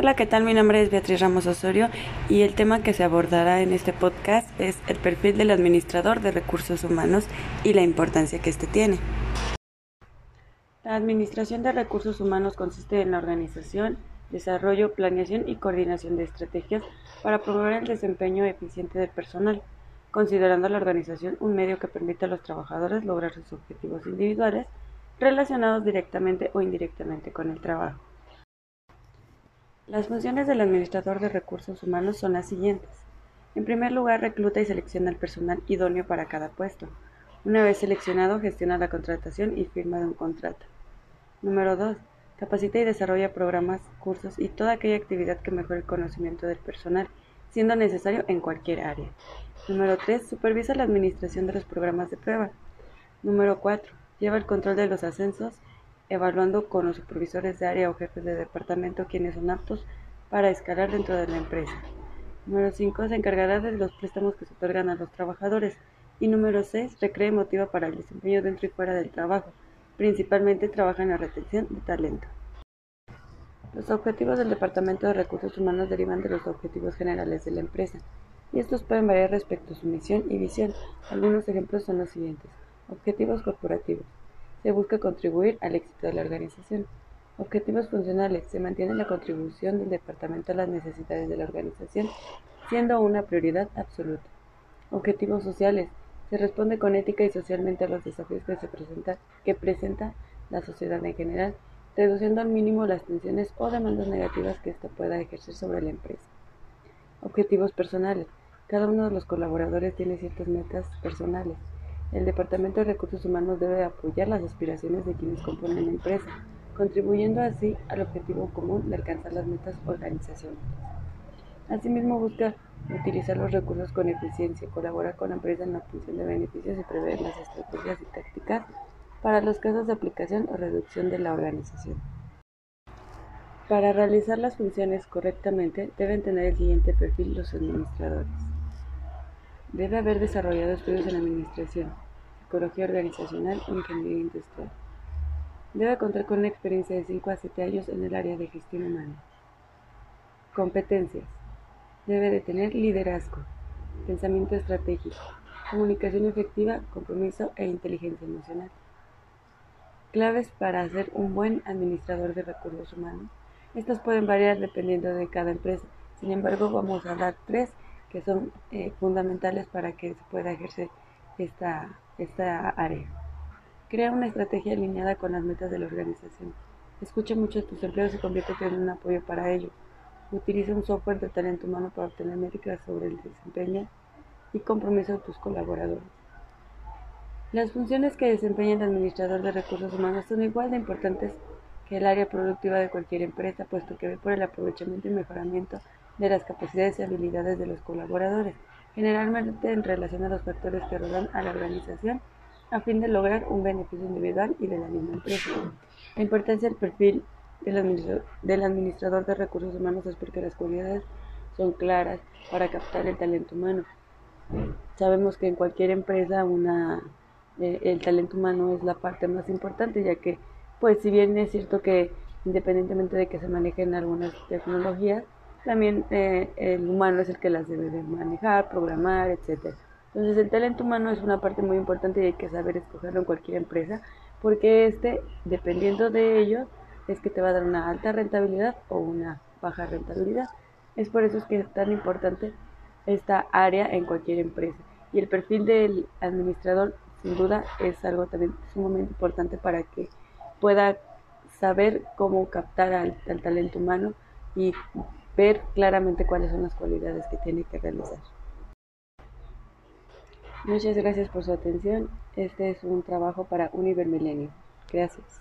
Hola, ¿qué tal? Mi nombre es Beatriz Ramos Osorio y el tema que se abordará en este podcast es el perfil del administrador de recursos humanos y la importancia que éste tiene. La administración de recursos humanos consiste en la organización, desarrollo, planeación y coordinación de estrategias para promover el desempeño eficiente del personal, considerando la organización un medio que permite a los trabajadores lograr sus objetivos individuales relacionados directamente o indirectamente con el trabajo. Las funciones del administrador de recursos humanos son las siguientes. En primer lugar, recluta y selecciona el personal idóneo para cada puesto. Una vez seleccionado, gestiona la contratación y firma de un contrato. Número 2. Capacita y desarrolla programas, cursos y toda aquella actividad que mejore el conocimiento del personal, siendo necesario en cualquier área. Número 3. Supervisa la administración de los programas de prueba. Número 4. Lleva el control de los ascensos evaluando con los supervisores de área o jefes de departamento quienes son aptos para escalar dentro de la empresa. Número 5. Se encargará de los préstamos que se otorgan a los trabajadores. Y número 6. Recrea motiva para el desempeño dentro y fuera del trabajo. Principalmente trabaja en la retención de talento. Los objetivos del Departamento de Recursos Humanos derivan de los objetivos generales de la empresa, y estos pueden variar respecto a su misión y visión. Algunos ejemplos son los siguientes. Objetivos corporativos. Se busca contribuir al éxito de la organización. Objetivos funcionales. Se mantiene la contribución del departamento a las necesidades de la organización, siendo una prioridad absoluta. Objetivos sociales. Se responde con ética y socialmente a los desafíos que, se presenta, que presenta la sociedad en general, reduciendo al mínimo las tensiones o demandas negativas que ésta pueda ejercer sobre la empresa. Objetivos personales. Cada uno de los colaboradores tiene ciertas metas personales el Departamento de Recursos Humanos debe apoyar las aspiraciones de quienes componen la empresa, contribuyendo así al objetivo común de alcanzar las metas organizacionales. Asimismo, busca utilizar los recursos con eficiencia, colaborar con la empresa en la obtención de beneficios y prever las estrategias y tácticas para los casos de aplicación o reducción de la organización. Para realizar las funciones correctamente, deben tener el siguiente perfil los administradores. Debe haber desarrollado estudios en administración, psicología organizacional o ingeniería industrial. Debe contar con una experiencia de 5 a 7 años en el área de gestión humana. Competencias. Debe de tener liderazgo, pensamiento estratégico, comunicación efectiva, compromiso e inteligencia emocional. Claves para ser un buen administrador de recursos humanos. Estas pueden variar dependiendo de cada empresa. Sin embargo, vamos a dar tres que son eh, fundamentales para que se pueda ejercer esta, esta área. Crea una estrategia alineada con las metas de la organización. Escucha mucho a tus empleados y conviértete en un apoyo para ellos. Utiliza un software de talento humano para obtener métricas sobre el desempeño y compromiso de tus colaboradores. Las funciones que desempeña el administrador de recursos humanos son igual de importantes que el área productiva de cualquier empresa, puesto que ve por el aprovechamiento y mejoramiento de las capacidades y habilidades de los colaboradores, generalmente en relación a los factores que rodean a la organización, a fin de lograr un beneficio individual y de la misma empresa. La importancia del perfil del administrador, de recursos humanos es porque las cualidades son claras para captar el talento humano. Sabemos que en cualquier empresa una, eh, el talento humano es la parte más importante, ya que, pues, si bien es cierto que independientemente de que se manejen algunas tecnologías, también eh, el humano es el que las debe de manejar, programar, etcétera. Entonces el talento humano es una parte muy importante y hay que saber escogerlo en cualquier empresa, porque este, dependiendo de ello, es que te va a dar una alta rentabilidad o una baja rentabilidad. Es por eso que es tan importante esta área en cualquier empresa. Y el perfil del administrador, sin duda, es algo también sumamente importante para que pueda saber cómo captar al talento humano y ver claramente cuáles son las cualidades que tiene que realizar. Muchas gracias por su atención. Este es un trabajo para Univer Milenio. Gracias.